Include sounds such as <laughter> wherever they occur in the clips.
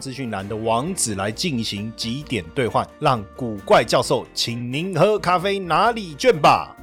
资讯栏的网址来进行几点兑换，让古怪教授请您喝咖啡哪里卷吧。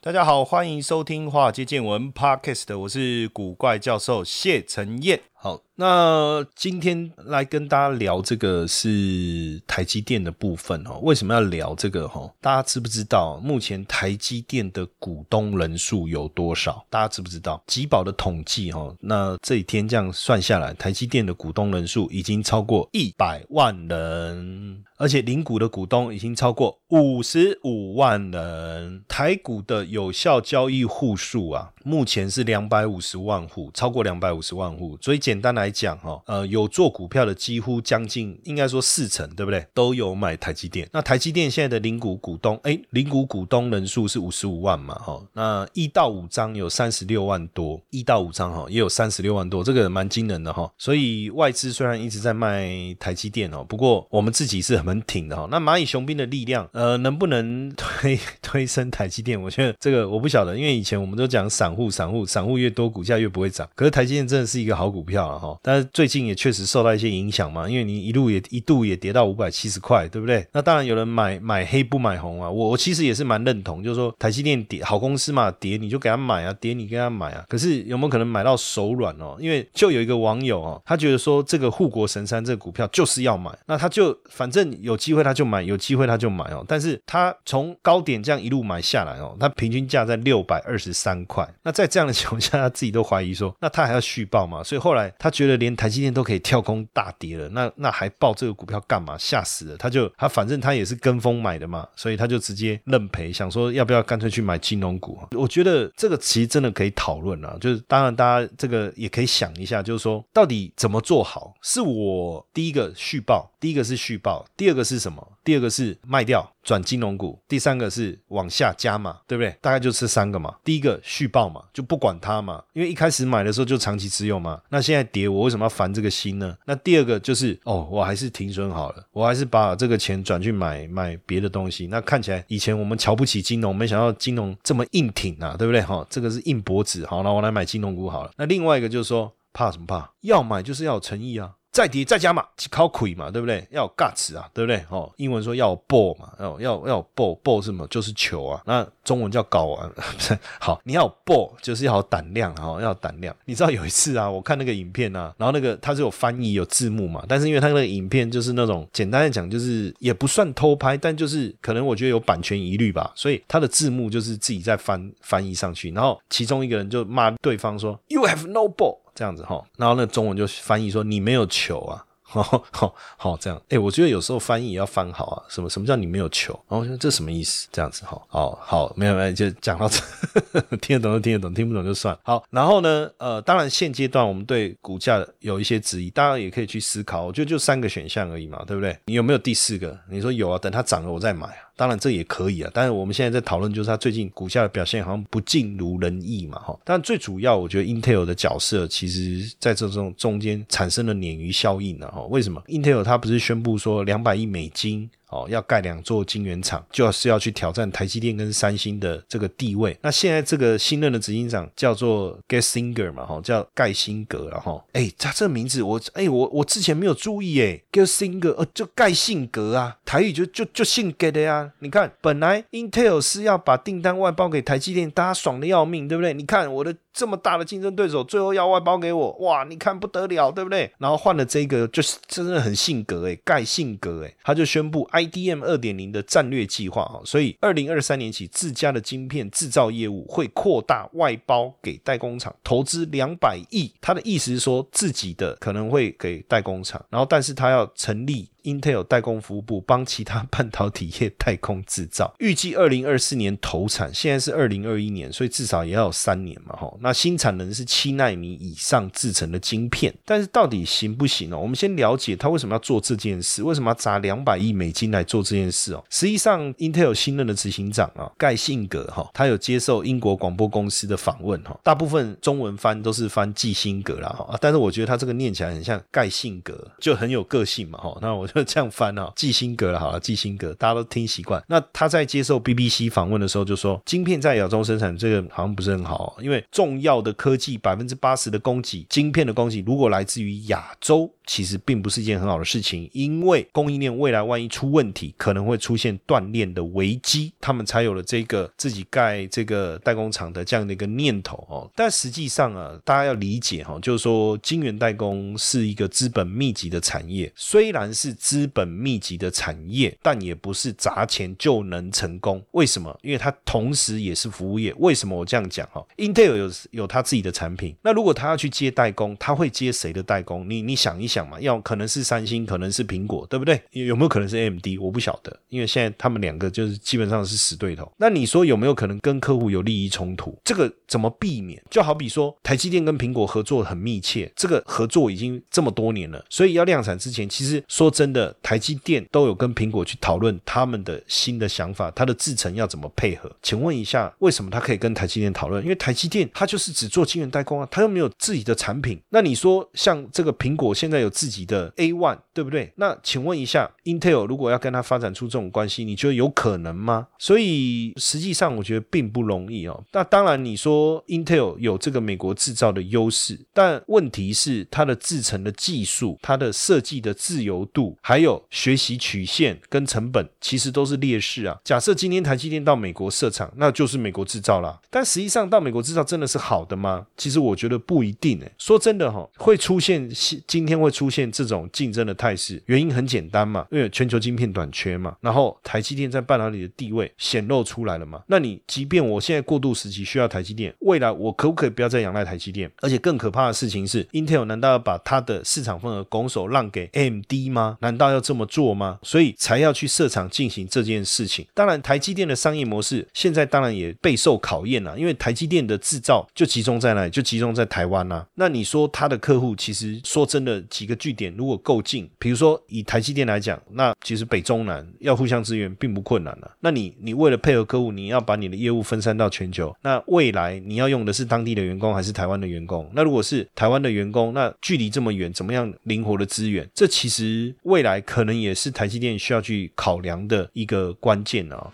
大家好，欢迎收听《华尔街见闻》Podcast，我是古怪教授谢承彦。好，那今天来跟大家聊这个是台积电的部分哦。为什么要聊这个？哈，大家知不知道目前台积电的股东人数有多少？大家知不知道？吉宝的统计哈，那这几天这样算下来，台积电的股东人数已经超过一百万人，而且零股的股东已经超过五十五万人。台股的有效交易户数啊，目前是两百五十万户，超过两百五十万户，所以简单来讲，哈，呃，有做股票的几乎将近，应该说四成，对不对？都有买台积电。那台积电现在的零股股东，哎，零股股东人数是五十五万嘛，哈。那一到五张有三十六万多，一到五张哈也有三十六万多，这个蛮惊人的哈。所以外资虽然一直在卖台积电哦，不过我们自己是很挺的哈。那蚂蚁雄兵的力量，呃，能不能推 <laughs> 推升台积电？我觉得这个我不晓得，因为以前我们都讲散户，散户，散户越多，股价越不会涨。可是台积电真的是一个好。股票了哈，但是最近也确实受到一些影响嘛，因为你一路也一度也跌到五百七十块，对不对？那当然有人买买黑不买红啊，我我其实也是蛮认同，就是说台积电跌好公司嘛，跌你就给他买啊，跌你给他买啊。可是有没有可能买到手软哦？因为就有一个网友哦，他觉得说这个护国神山这个股票就是要买，那他就反正有机会他就买，有机会他就买哦。但是他从高点这样一路买下来哦，他平均价在六百二十三块。那在这样的情况下，他自己都怀疑说，那他还要续报吗？所以后来他觉得连台积电都可以跳空大跌了，那那还报这个股票干嘛？吓死了！他就他反正他也是跟风买的嘛，所以他就直接认赔，想说要不要干脆去买金融股？我觉得这个其实真的可以讨论啊，就是当然大家这个也可以想一下，就是说到底怎么做好？是我第一个续报，第一个是续报，第二个是什么？第二个是卖掉转金融股，第三个是往下加嘛，对不对？大概就是三个嘛。第一个续报嘛，就不管它嘛，因为一开始买的时候就长期持有嘛。那现在跌，我为什么要烦这个心呢？那第二个就是哦，我还是停损好了，我还是把这个钱转去买买别的东西。那看起来以前我们瞧不起金融，没想到金融这么硬挺啊，对不对？哈，这个是硬脖子。好，那我来买金融股好了。那另外一个就是说，怕什么怕？要买就是要有诚意啊。再跌再加嘛，靠亏嘛，对不对？要有 guts 啊，对不对？哦，英文说要有 ball 嘛，要要要有 ball，ball 什么？就是球啊。那中文叫睾丸，不是？好，你要有 ball，就是要有胆量哈，要有胆量。你知道有一次啊，我看那个影片啊，然后那个它是有翻译有字幕嘛，但是因为它那个影片就是那种简单的讲，就是也不算偷拍，但就是可能我觉得有版权疑虑吧，所以它的字幕就是自己在翻翻译上去，然后其中一个人就骂对方说：“You have no ball。”这样子哈，然后那中文就翻译说你没有球啊，<laughs> 好好好这样，哎，我觉得有时候翻译也要翻好啊，什么什么叫你没有球？然后我说这什么意思？这样子哈，好好没有没有，就讲到这，<laughs> 听得懂就听得懂，听不懂就算。好，然后呢，呃，当然现阶段我们对股价有一些质疑，当然也可以去思考，我觉得就三个选项而已嘛，对不对？你有没有第四个？你说有啊，等它涨了我再买啊。当然这也可以啊，但是我们现在在讨论就是它最近股价的表现好像不尽如人意嘛，哈。但最主要，我觉得 Intel 的角色其实在这种中间产生了鲶鱼效应了，哈。为什么？Intel 它不是宣布说两百亿美金？哦，要盖两座晶圆厂，就是要去挑战台积电跟三星的这个地位。那现在这个新任的执行长叫做 Gessinger 嘛，哈，叫盖辛格了哈。哎，他这名字我哎我我之前没有注意哎，Gessinger 呃就盖辛格啊，台语就就就姓 g 的呀。你看，本来 Intel 是要把订单外包给台积电，大家爽的要命，对不对？你看我的。这么大的竞争对手，最后要外包给我，哇！你看不得了，对不对？然后换了这个，就是真的很性格诶，盖性格诶，他就宣布 IDM 二点零的战略计划哈，所以二零二三年起，自家的晶片制造业务会扩大外包给代工厂，投资两百亿。他的意思是说，自己的可能会给代工厂，然后但是他要成立 Intel 代工服务部帮其他半导体业代工制造，<laughs> 预计二零二四年投产，现在是二零二一年，所以至少也要有三年嘛，哈。那新产能是七纳米以上制成的晶片，但是到底行不行呢？我们先了解他为什么要做这件事，为什么要砸两百亿美金来做这件事哦？实际上，Intel 新任的执行长啊，盖信格哈，他有接受英国广播公司的访问哈，大部分中文翻都是翻季辛格啦哈，但是我觉得他这个念起来很像盖信格，就很有个性嘛哈。那我就 <laughs> 这样翻啊，季辛格了好了，季辛格大家都听习惯。那他在接受 BBC 访问的时候就说，晶片在亚洲生产这个好像不是很好，因为重要的科技百分之八十的供给，晶片的供给如果来自于亚洲。其实并不是一件很好的事情，因为供应链未来万一出问题，可能会出现断链的危机，他们才有了这个自己盖这个代工厂的这样的一个念头哦。但实际上啊，大家要理解哈，就是说晶圆代工是一个资本密集的产业，虽然是资本密集的产业，但也不是砸钱就能成功。为什么？因为它同时也是服务业。为什么我这样讲哈？Intel 有有他自己的产品，那如果他要去接代工，他会接谁的代工？你你想一。想嘛，要可能是三星，可能是苹果，对不对？有没有可能是 AMD？我不晓得，因为现在他们两个就是基本上是死对头。那你说有没有可能跟客户有利益冲突？这个怎么避免？就好比说台积电跟苹果合作很密切，这个合作已经这么多年了，所以要量产之前，其实说真的，台积电都有跟苹果去讨论他们的新的想法，它的制程要怎么配合？请问一下，为什么他可以跟台积电讨论？因为台积电它就是只做晶圆代工啊，它又没有自己的产品。那你说像这个苹果现在有自己的 A one，对不对？那请问一下，Intel 如果要跟它发展出这种关系，你觉得有可能吗？所以实际上我觉得并不容易哦。那当然，你说 Intel 有这个美国制造的优势，但问题是它的制成的技术、它的设计的自由度，还有学习曲线跟成本，其实都是劣势啊。假设今天台积电到美国设厂，那就是美国制造啦。但实际上到美国制造真的是好的吗？其实我觉得不一定诶。说真的哈，会出现今天会出现。这种竞争的态势，原因很简单嘛，因为全球晶片短缺嘛，然后台积电在半导体的地位显露出来了嘛。那你即便我现在过渡时期需要台积电，未来我可不可以不要再仰赖台积电？而且更可怕的事情是，Intel 难道要把它的市场份额拱手让给 AMD 吗？难难道要这么做吗？所以才要去设厂进行这件事情。当然，台积电的商业模式现在当然也备受考验了，因为台积电的制造就集中在哪里？就集中在台湾啊。那你说它的客户其实说真的几个据点。如果够近，比如说以台积电来讲，那其实北中南要互相支援并不困难了。那你你为了配合客户，你要把你的业务分散到全球，那未来你要用的是当地的员工还是台湾的员工？那如果是台湾的员工，那距离这么远，怎么样灵活的资源？这其实未来可能也是台积电需要去考量的一个关键啊。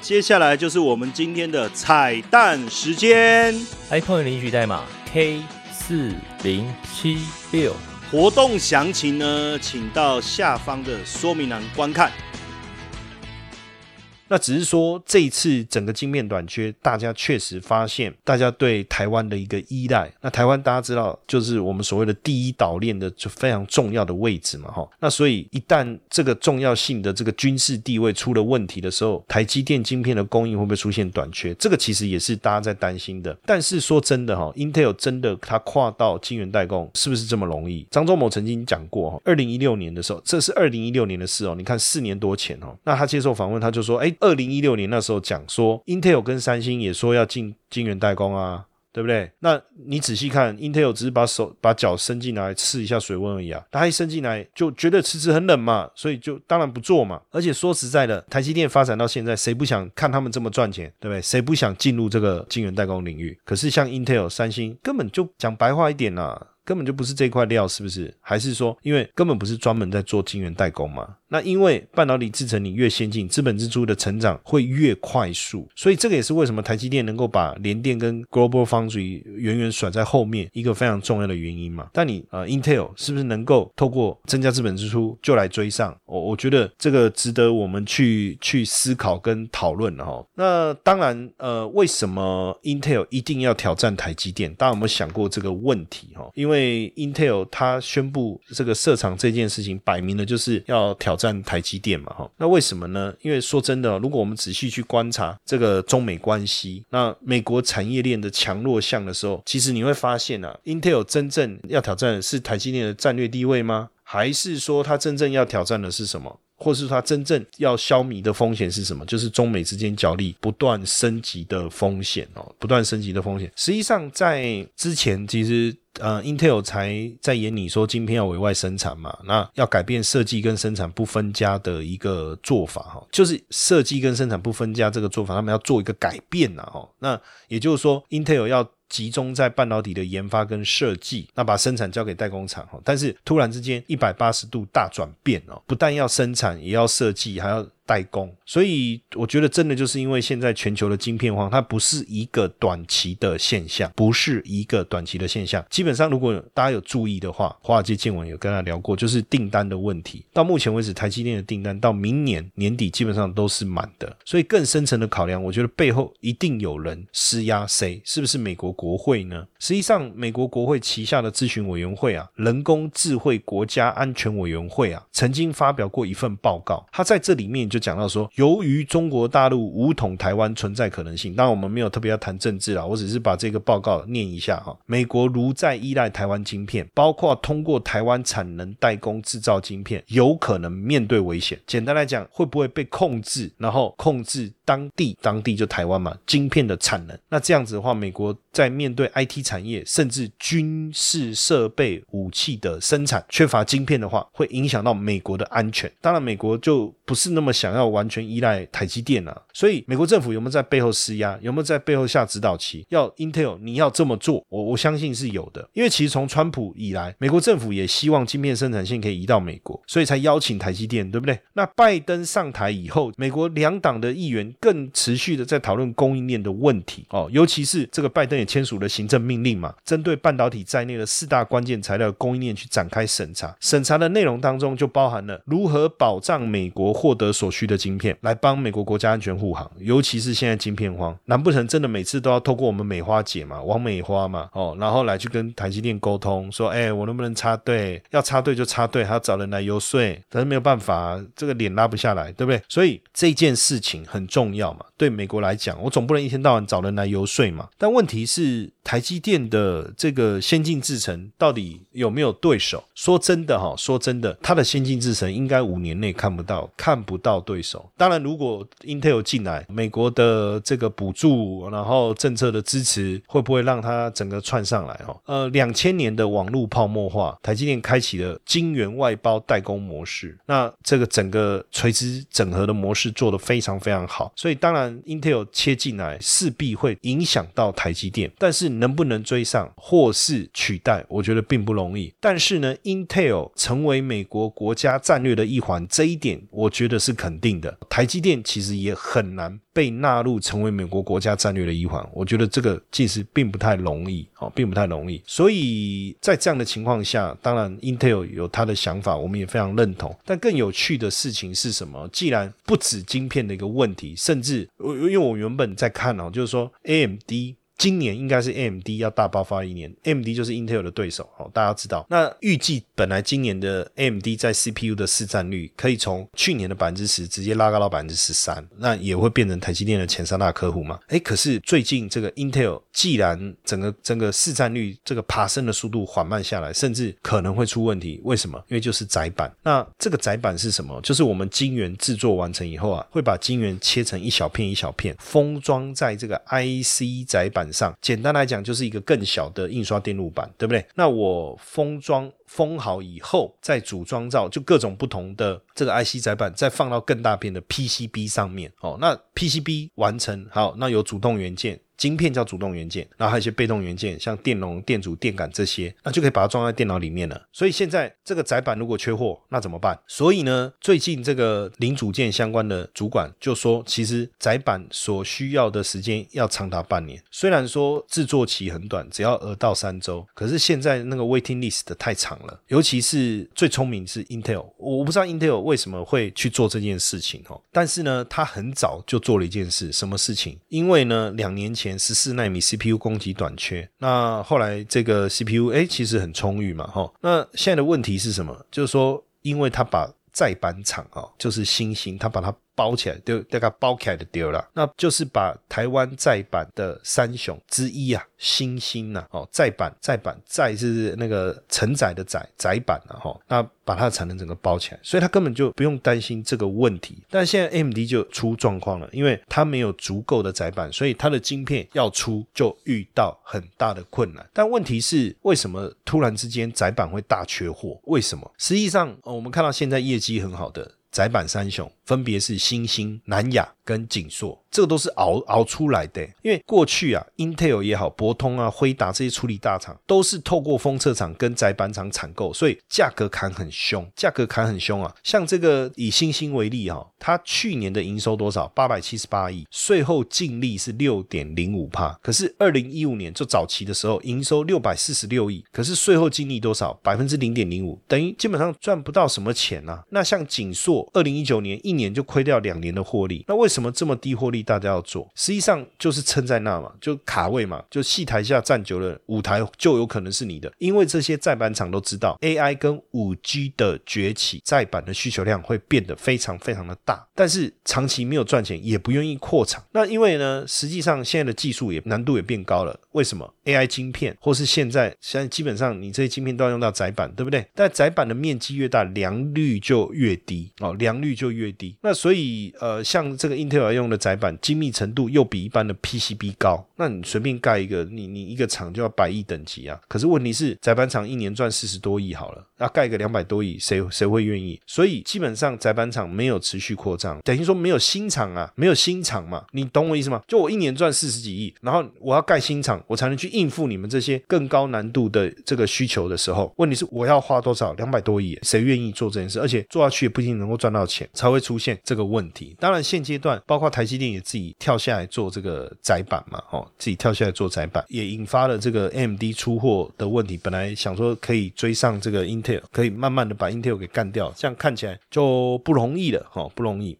接下来就是我们今天的彩蛋时间，iPhone 领取代码 K 四零七六。活动详情呢，请到下方的说明栏观看。那只是说，这一次整个晶片短缺，大家确实发现，大家对台湾的一个依赖。那台湾大家知道，就是我们所谓的第一岛链的就非常重要的位置嘛，哈。那所以一旦这个重要性的这个军事地位出了问题的时候，台积电晶片的供应会不会出现短缺？这个其实也是大家在担心的。但是说真的，哈，Intel 真的它跨到晶圆代工是不是这么容易？张忠谋曾经讲过，哈，二零一六年的时候，这是二零一六年的事哦。你看四年多前哦，那他接受访问，他就说，哎。二零一六年那时候讲说，Intel 跟三星也说要进晶圆代工啊，对不对？那你仔细看，Intel 只是把手把脚伸进来试一下水温而已啊，他一伸进来就觉得迟迟很冷嘛，所以就当然不做嘛。而且说实在的，台积电发展到现在，谁不想看他们这么赚钱，对不对？谁不想进入这个晶圆代工领域？可是像 Intel、三星根本就讲白话一点啦，根本就不是这块料，是不是？还是说，因为根本不是专门在做晶圆代工嘛？那因为半导体制成你越先进，资本支出的成长会越快速，所以这个也是为什么台积电能够把联电跟 Global Foundry 远远甩在后面一个非常重要的原因嘛。但你呃 Intel 是不是能够透过增加资本支出就来追上？我我觉得这个值得我们去去思考跟讨论哈。那当然呃，为什么 Intel 一定要挑战台积电？大家有没有想过这个问题哈？因为为 Intel 它宣布这个设厂这件事情，摆明了就是要挑。战台积电嘛，哈，那为什么呢？因为说真的，如果我们仔细去观察这个中美关系，那美国产业链的强弱项的时候，其实你会发现啊，Intel 真正要挑战的是台积电的战略地位吗？还是说它真正要挑战的是什么？或是它真正要消弭的风险是什么？就是中美之间角力不断升级的风险哦，不断升级的风险。实际上，在之前其实呃，Intel 才在演你说晶片要委外生产嘛，那要改变设计跟生产不分家的一个做法哈，就是设计跟生产不分家这个做法，他们要做一个改变呐哈。那也就是说，Intel 要。集中在半导体的研发跟设计，那把生产交给代工厂哈，但是突然之间一百八十度大转变哦，不但要生产，也要设计，还要。代工，所以我觉得真的就是因为现在全球的晶片荒，它不是一个短期的现象，不是一个短期的现象。基本上，如果大家有注意的话，华尔街见闻有跟他聊过，就是订单的问题。到目前为止，台积电的订单到明年年底基本上都是满的。所以更深层的考量，我觉得背后一定有人施压，谁？是不是美国国会呢？实际上，美国国会旗下的咨询委员会啊，人工智慧国家安全委员会啊，曾经发表过一份报告，他在这里面就。讲到说，由于中国大陆武统台湾存在可能性，当然我们没有特别要谈政治啦，我只是把这个报告念一下哈。美国如在依赖台湾晶片，包括通过台湾产能代工制造晶片，有可能面对危险。简单来讲，会不会被控制，然后控制当地，当地就台湾嘛，晶片的产能。那这样子的话，美国在面对 IT 产业，甚至军事设备、武器的生产缺乏晶片的话，会影响到美国的安全。当然，美国就不是那么想。要完全依赖台积电啊，所以美国政府有没有在背后施压？有没有在背后下指导棋？要 Intel 你要这么做，我我相信是有的。因为其实从川普以来，美国政府也希望晶片生产线可以移到美国，所以才邀请台积电，对不对？那拜登上台以后，美国两党的议员更持续的在讨论供应链的问题哦，尤其是这个拜登也签署了行政命令嘛，针对半导体在内的四大关键材料供应链去展开审查。审查的内容当中就包含了如何保障美国获得所需。的晶片来帮美国国家安全护航，尤其是现在晶片荒，难不成真的每次都要透过我们美花姐嘛，王美花嘛，哦，然后来去跟台积电沟通，说，哎，我能不能插队？要插队就插队，还要找人来游说，可是没有办法，这个脸拉不下来，对不对？所以这件事情很重要嘛，对美国来讲，我总不能一天到晚找人来游说嘛。但问题是，台积电的这个先进制程到底有没有对手？说真的哈，说真的，它的先进制程应该五年内看不到，看不到对。手，当然，如果 Intel 进来，美国的这个补助，然后政策的支持，会不会让它整个窜上来？哦，呃，两千年的网络泡沫化，台积电开启了晶圆外包代工模式，那这个整个垂直整合的模式做得非常非常好，所以当然 Intel 切进来，势必会影响到台积电，但是能不能追上或是取代，我觉得并不容易。但是呢，Intel 成为美国国家战略的一环，这一点我觉得是肯。肯定的，台积电其实也很难被纳入成为美国国家战略的一环。我觉得这个其实并不太容易，哦，并不太容易。所以在这样的情况下，当然 Intel 有他的想法，我们也非常认同。但更有趣的事情是什么？既然不止晶片的一个问题，甚至我因为我原本在看哦，就是说 AMD。今年应该是 AMD 要大爆发一年，AMD 就是 Intel 的对手哦，大家知道。那预计本来今年的 AMD 在 CPU 的市占率可以从去年的百分之十直接拉高到百分之十三，那也会变成台积电的前三大客户嘛？哎，可是最近这个 Intel 既然整个整个市占率这个爬升的速度缓慢下来，甚至可能会出问题。为什么？因为就是窄板。那这个窄板是什么？就是我们晶圆制作完成以后啊，会把晶圆切成一小片一小片，封装在这个 IC 窄板。上简单来讲，就是一个更小的印刷电路板，对不对？那我封装封好以后，再组装造就各种不同的这个 IC 载板，再放到更大片的 PCB 上面。哦，那 PCB 完成好，那有主动元件。晶片叫主动元件，然后还有一些被动元件，像电容、电阻、电感这些，那就可以把它装在电脑里面了。所以现在这个载板如果缺货，那怎么办？所以呢，最近这个零组件相关的主管就说，其实载板所需要的时间要长达半年。虽然说制作期很短，只要二到三周，可是现在那个 waiting list 太长尤其是最聪明是 Intel，我不知道 Intel 为什么会去做这件事情哦。但是呢，他很早就做了一件事，什么事情？因为呢，两年前。十四纳米 CPU 供给短缺，那后来这个 CPU 哎，其实很充裕嘛，哈。那现在的问题是什么？就是说，因为他把再板厂啊，就是新兴，他把它包起来，就大概包起来的丢了。那就是把台湾再版的三雄之一啊，新兴呐，哦，再版再版再是那个承载的载载版了哈，那把它的产能整个包起来，所以它根本就不用担心这个问题。但现在 AMD 就出状况了，因为它没有足够的载板，所以它的晶片要出就遇到很大的困难。但问题是，为什么突然之间载板会大缺货？为什么？实际上，我们看到现在业绩很好的窄板三雄，分别是新兴、南亚。跟景硕，这个都是熬熬出来的。因为过去啊，Intel 也好，博通啊、辉达这些处理大厂，都是透过封测厂跟窄板厂采购，所以价格砍很凶，价格砍很凶啊。像这个以星星为例哈，它去年的营收多少？八百七十八亿，税后净利是六点零五帕。可是二零一五年就早期的时候，营收六百四十六亿，可是税后净利多少？百分之零点零五，等于基本上赚不到什么钱呐。那像景硕，二零一九年一年就亏掉两年的获利，那为什么这么低获利大家要做？实际上就是撑在那嘛，就卡位嘛，就戏台下站久了，舞台就有可能是你的。因为这些在板厂都知道，AI 跟五 G 的崛起，在板的需求量会变得非常非常的大，但是长期没有赚钱，也不愿意扩厂。那因为呢，实际上现在的技术也难度也变高了。为什么 AI 晶片，或是现在现在基本上你这些晶片都要用到窄板，对不对？但窄板的面积越大，良率就越低哦，良率就越低。那所以呃，像这个英特尔用。的窄板精密程度又比一般的 PCB 高，那你随便盖一个，你你一个厂就要百亿等级啊！可是问题是，载板厂一年赚四十多亿好了，那盖个两百多亿，谁谁会愿意？所以基本上载板厂没有持续扩张，等于说没有新厂啊，没有新厂嘛，你懂我意思吗？就我一年赚四十几亿，然后我要盖新厂，我才能去应付你们这些更高难度的这个需求的时候，问题是我要花多少？两百多亿，谁愿意做这件事？而且做下去也不一定能够赚到钱，才会出现这个问题。当然现阶段包括。台积电也自己跳下来做这个窄板嘛，哦，自己跳下来做窄板，也引发了这个 M D 出货的问题。本来想说可以追上这个 Intel，可以慢慢的把 Intel 给干掉，这样看起来就不容易了，哈，不容易。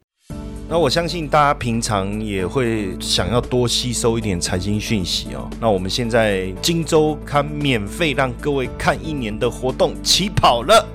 那我相信大家平常也会想要多吸收一点财经讯息哦。那我们现在荆州刊免费让各位看一年的活动起跑了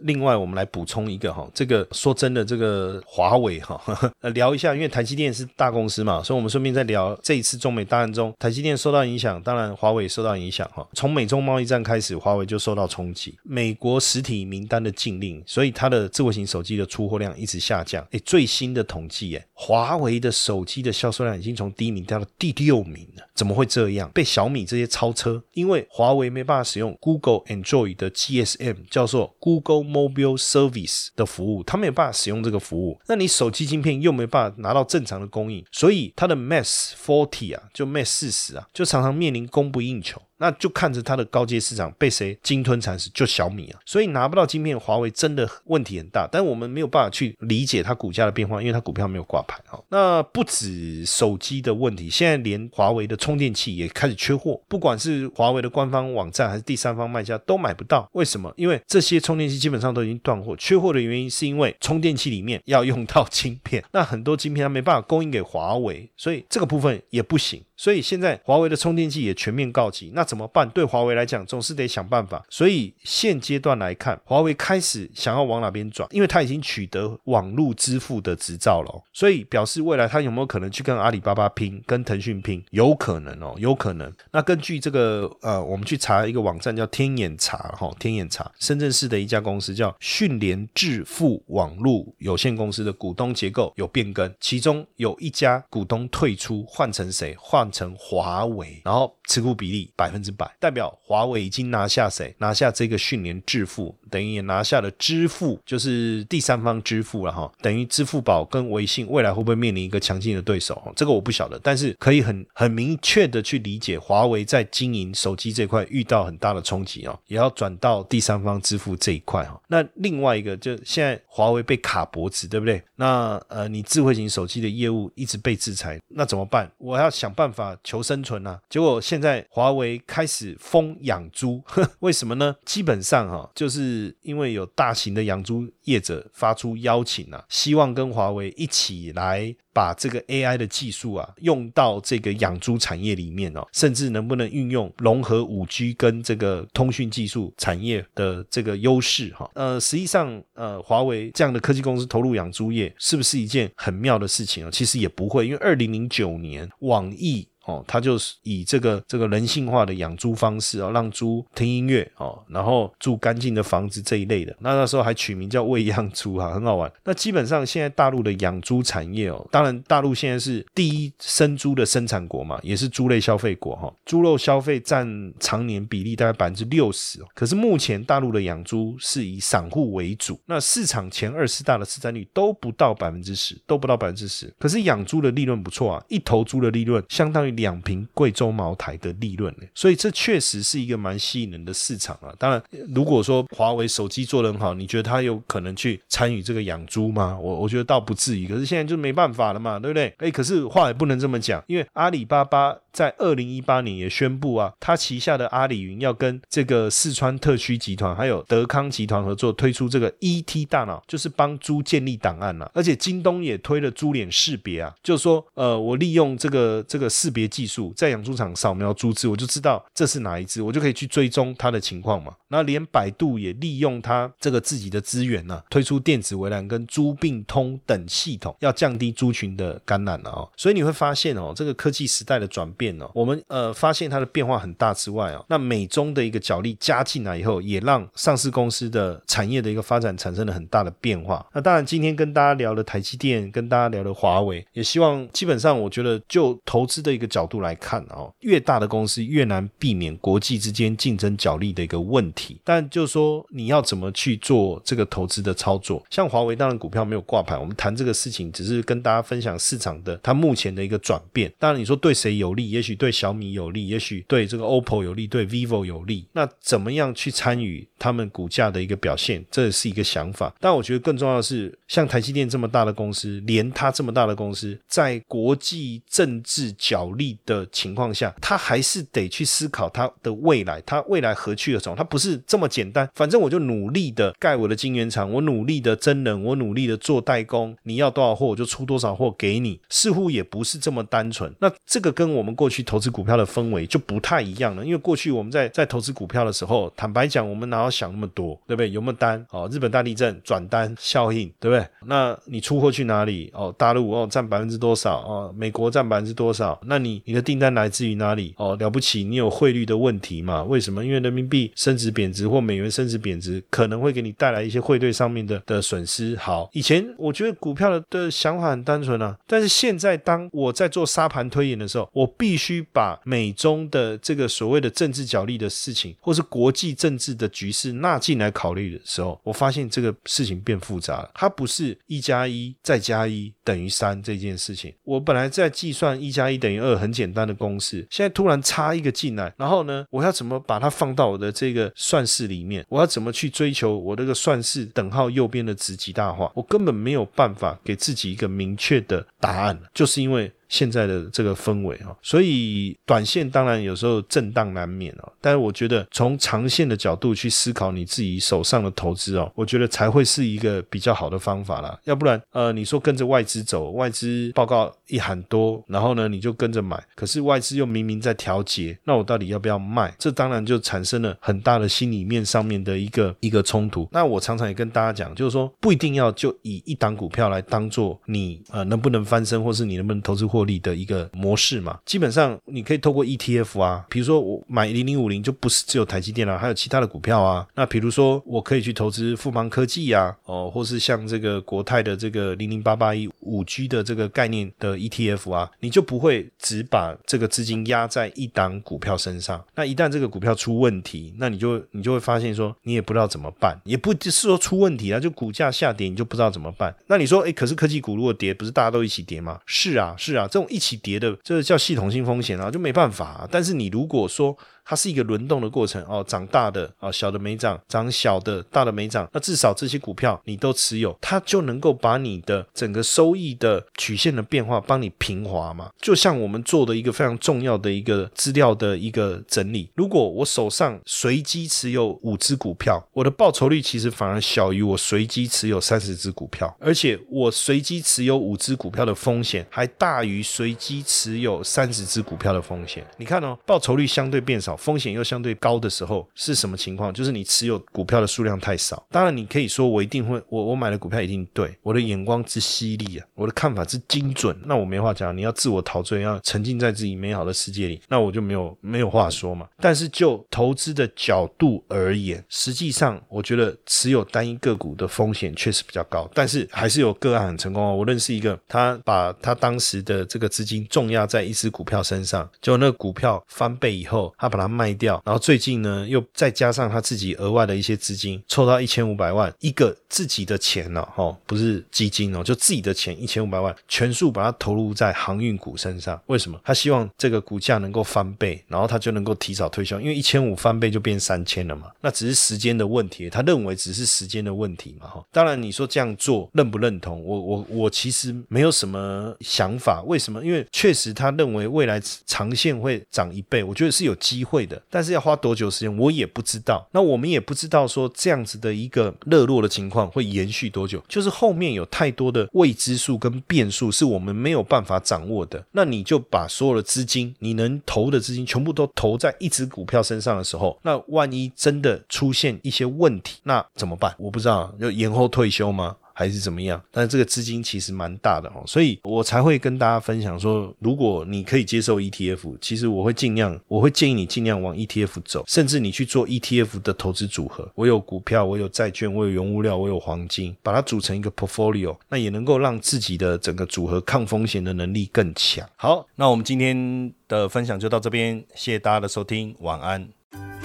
另外，我们来补充一个哈，这个说真的，这个华为哈，呃，<laughs> 聊一下，因为台积电是大公司嘛，所以我们顺便再聊这一次中美大战中，台积电受到影响，当然华为受到影响哈。从美中贸易战开始，华为就受到冲击，美国实体名单的禁令，所以它的智慧型手机的出货量一直下降。诶，最新的统计，诶，华为的手机的销售量已经从第一名掉到第六名了，怎么会这样？被小米这些超车，因为华为没办法使用 Google Android 的 GSM，叫做 Google。Mobile Service 的服务，他没有办法使用这个服务。那你手机晶片又没办法拿到正常的供应，所以它的 Mass Forty 啊，就 Mass 四十啊，就常常面临供不应求。那就看着它的高阶市场被谁鲸吞蚕食，就小米啊，所以拿不到晶片，华为真的问题很大。但我们没有办法去理解它股价的变化，因为它股票没有挂牌啊。那不止手机的问题，现在连华为的充电器也开始缺货，不管是华为的官方网站还是第三方卖家都买不到。为什么？因为这些充电器基本上都已经断货，缺货的原因是因为充电器里面要用到晶片，那很多晶片它没办法供应给华为，所以这个部分也不行。所以现在华为的充电器也全面告急，那怎么办？对华为来讲，总是得想办法。所以现阶段来看，华为开始想要往哪边转？因为它已经取得网络支付的执照了，所以表示未来它有没有可能去跟阿里巴巴拼，跟腾讯拼？有可能哦，有可能。那根据这个呃，我们去查一个网站叫天眼查哈，天眼查，深圳市的一家公司叫迅联致富网络有限公司的股东结构有变更，其中有一家股东退出，换成谁？换换成华为，然后持股比例百分之百，代表华为已经拿下谁？拿下这个迅联致富。等于也拿下了支付，就是第三方支付了哈，等于支付宝跟微信未来会不会面临一个强劲的对手？这个我不晓得，但是可以很很明确的去理解，华为在经营手机这块遇到很大的冲击哦，也要转到第三方支付这一块哈。那另外一个就现在华为被卡脖子，对不对？那呃，你智慧型手机的业务一直被制裁，那怎么办？我要想办法求生存啊！结果现在华为开始封养猪，<laughs> 为什么呢？基本上哈，就是因为有大型的养猪业者发出邀请啊，希望跟华为一起来把这个 AI 的技术啊用到这个养猪产业里面哦，甚至能不能运用融合五 G 跟这个通讯技术产业的这个优势哈？呃，实际上呃，华为这样的科技公司投入养猪业是不是一件很妙的事情啊？其实也不会，因为二零零九年网易。哦，他就是以这个这个人性化的养猪方式哦，让猪听音乐哦，然后住干净的房子这一类的。那那时候还取名叫喂养猪哈，很好玩。那基本上现在大陆的养猪产业哦，当然大陆现在是第一生猪的生产国嘛，也是猪类消费国哈。猪肉消费占常年比例大概百分之六十。可是目前大陆的养猪是以散户为主，那市场前二十大的市占率都不到百分之十，都不到百分之十。可是养猪的利润不错啊，一头猪的利润相当于。两瓶贵州茅台的利润呢，所以这确实是一个蛮吸引人的市场啊。当然，如果说华为手机做得很好，你觉得他有可能去参与这个养猪吗？我我觉得倒不至于。可是现在就没办法了嘛，对不对？哎，可是话也不能这么讲，因为阿里巴巴。在二零一八年也宣布啊，他旗下的阿里云要跟这个四川特区集团还有德康集团合作推出这个 ET 大脑，就是帮猪建立档案了。而且京东也推了猪脸识别啊，就是说，呃，我利用这个这个识别技术，在养猪场扫描猪只，我就知道这是哪一只，我就可以去追踪它的情况嘛。那连百度也利用它这个自己的资源呢，推出电子围栏跟猪病通等系统，要降低猪群的感染了哦。所以你会发现哦，这个科技时代的转变哦。我们呃发现它的变化很大之外啊，那美中的一个角力加进来以后，也让上市公司的产业的一个发展产生了很大的变化。那当然，今天跟大家聊的台积电，跟大家聊的华为，也希望基本上我觉得就投资的一个角度来看哦，越大的公司越难避免国际之间竞争角力的一个问题。但就是说你要怎么去做这个投资的操作，像华为当然股票没有挂牌，我们谈这个事情只是跟大家分享市场的它目前的一个转变。当然你说对谁有利？也许对小米有利，也许对这个 OPPO 有利，对 vivo 有利。那怎么样去参与他们股价的一个表现？这是一个想法。但我觉得更重要的是，像台积电这么大的公司，连它这么大的公司，在国际政治角力的情况下，他还是得去思考他的未来，他未来何去何从？他不是这么简单。反正我就努力的盖我的晶圆厂，我努力的真人，我努力的做代工。你要多少货，我就出多少货给你。似乎也不是这么单纯。那这个跟我们过去投资股票的氛围就不太一样了，因为过去我们在在投资股票的时候，坦白讲，我们哪有想那么多，对不对？有没有单？哦，日本大地震转单效应，对不对？那你出货去哪里？哦，大陆哦占百分之多少？哦，美国占百分之多少？那你你的订单来自于哪里？哦，了不起，你有汇率的问题嘛？为什么？因为人民币升值贬值或美元升值贬值，可能会给你带来一些汇兑上面的的损失。好，以前我觉得股票的的想法很单纯啊，但是现在当我在做沙盘推演的时候，我必须把美中的这个所谓的政治角力的事情，或是国际政治的局势纳进来考虑的时候，我发现这个事情变复杂了。它不是一加一再加一等于三这件事情。我本来在计算一加一等于二很简单的公式，现在突然插一个进来，然后呢，我要怎么把它放到我的这个算式里面？我要怎么去追求我这个算式等号右边的值极大化？我根本没有办法给自己一个明确的答案，就是因为。现在的这个氛围啊，所以短线当然有时候震荡难免哦。但是我觉得从长线的角度去思考你自己手上的投资哦，我觉得才会是一个比较好的方法啦。要不然，呃，你说跟着外资走，外资报告一喊多，然后呢你就跟着买，可是外资又明明在调节，那我到底要不要卖？这当然就产生了很大的心里面上面的一个一个冲突。那我常常也跟大家讲，就是说不一定要就以一档股票来当做你呃能不能翻身，或是你能不能投资获。获利的一个模式嘛。基本上你可以透过 ETF 啊，比如说我买零零五零就不是只有台积电啦、还有其他的股票啊。那比如说我可以去投资富邦科技呀，哦，或是像这个国泰的这个零零八八一五 G 的这个概念的 ETF 啊，你就不会只把这个资金压在一档股票身上。那一旦这个股票出问题，那你就你就会发现说你也不知道怎么办，也不是说出问题啊，就股价下跌你就不知道怎么办。那你说，哎，可是科技股如果跌，不是大家都一起跌吗？是啊，是啊，这种一起跌的，这叫系统性风险啊，就没办法。但是你如果说，它是一个轮动的过程哦，长大的啊，小的没涨，长小的，大的没涨。那至少这些股票你都持有，它就能够把你的整个收益的曲线的变化帮你平滑嘛。就像我们做的一个非常重要的一个资料的一个整理。如果我手上随机持有五只股票，我的报酬率其实反而小于我随机持有三十只股票，而且我随机持有五只股票的风险还大于随机持有三十只股票的风险。你看哦，报酬率相对变少。风险又相对高的时候是什么情况？就是你持有股票的数量太少。当然，你可以说我一定会，我我买的股票一定对，我的眼光之犀利啊，我的看法之精准，那我没话讲。你要自我陶醉，要沉浸在自己美好的世界里，那我就没有没有话说嘛。但是就投资的角度而言，实际上我觉得持有单一个股的风险确实比较高，但是还是有个案很成功哦。我认识一个，他把他当时的这个资金重压在一只股票身上，就那个股票翻倍以后，他把它。卖掉，然后最近呢，又再加上他自己额外的一些资金，凑到一千五百万，一个自己的钱呢，哈，不是基金哦，就自己的钱一千五百万，全数把它投入在航运股身上。为什么？他希望这个股价能够翻倍，然后他就能够提早退休，因为一千五翻倍就变三千了嘛，那只是时间的问题，他认为只是时间的问题嘛，哈。当然你说这样做认不认同？我我我其实没有什么想法，为什么？因为确实他认为未来长线会涨一倍，我觉得是有机会。会的，但是要花多久时间，我也不知道。那我们也不知道说这样子的一个热络的情况会延续多久，就是后面有太多的未知数跟变数是我们没有办法掌握的。那你就把所有的资金，你能投的资金全部都投在一只股票身上的时候，那万一真的出现一些问题，那怎么办？我不知道，要延后退休吗？还是怎么样？但这个资金其实蛮大的哦，所以我才会跟大家分享说，如果你可以接受 ETF，其实我会尽量，我会建议你尽量往 ETF 走，甚至你去做 ETF 的投资组合。我有股票，我有债券，我有原物料，我有黄金，把它组成一个 portfolio，那也能够让自己的整个组合抗风险的能力更强。好，那我们今天的分享就到这边，谢谢大家的收听，晚安。